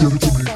give it to me.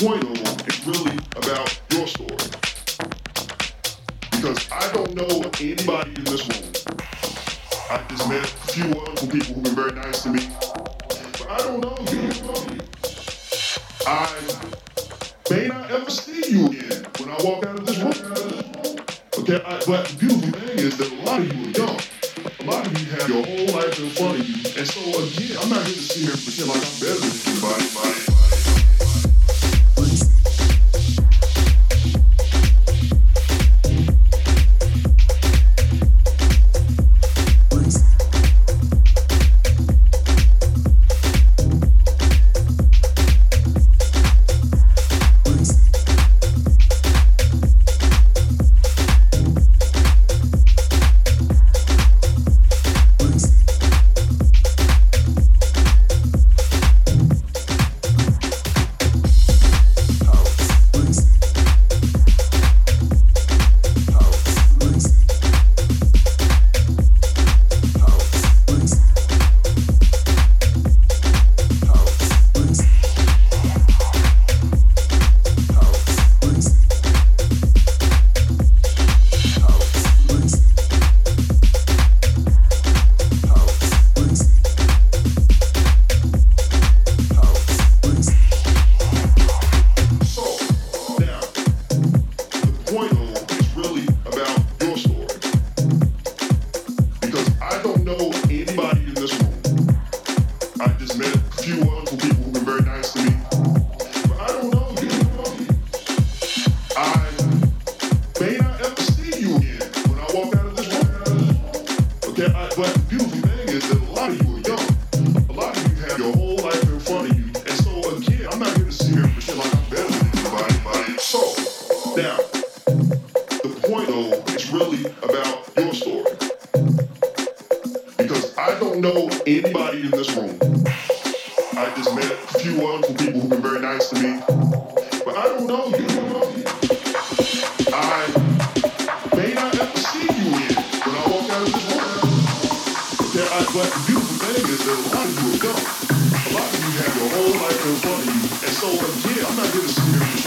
Point on is really about your story. Because I don't know anybody in this room. I just met a few wonderful people who've been very nice to me. But I don't know you. I may not ever see you again when I walk out of this room. Okay, I, but the beautiful thing is that a lot of you are young. A lot of you have your whole life in front of you. And so again, I'm not here to sit here and pretend like I'm better than anybody. About your story. Because I don't know anybody in this room. I just met a few wonderful people who've been very nice to me. But I don't know you. I may not ever see you again when I walk out of this room. Okay, I, but the beautiful thing is that a lot of you are young. A lot of you have your whole life in front of you. And so again, I'm not sit here and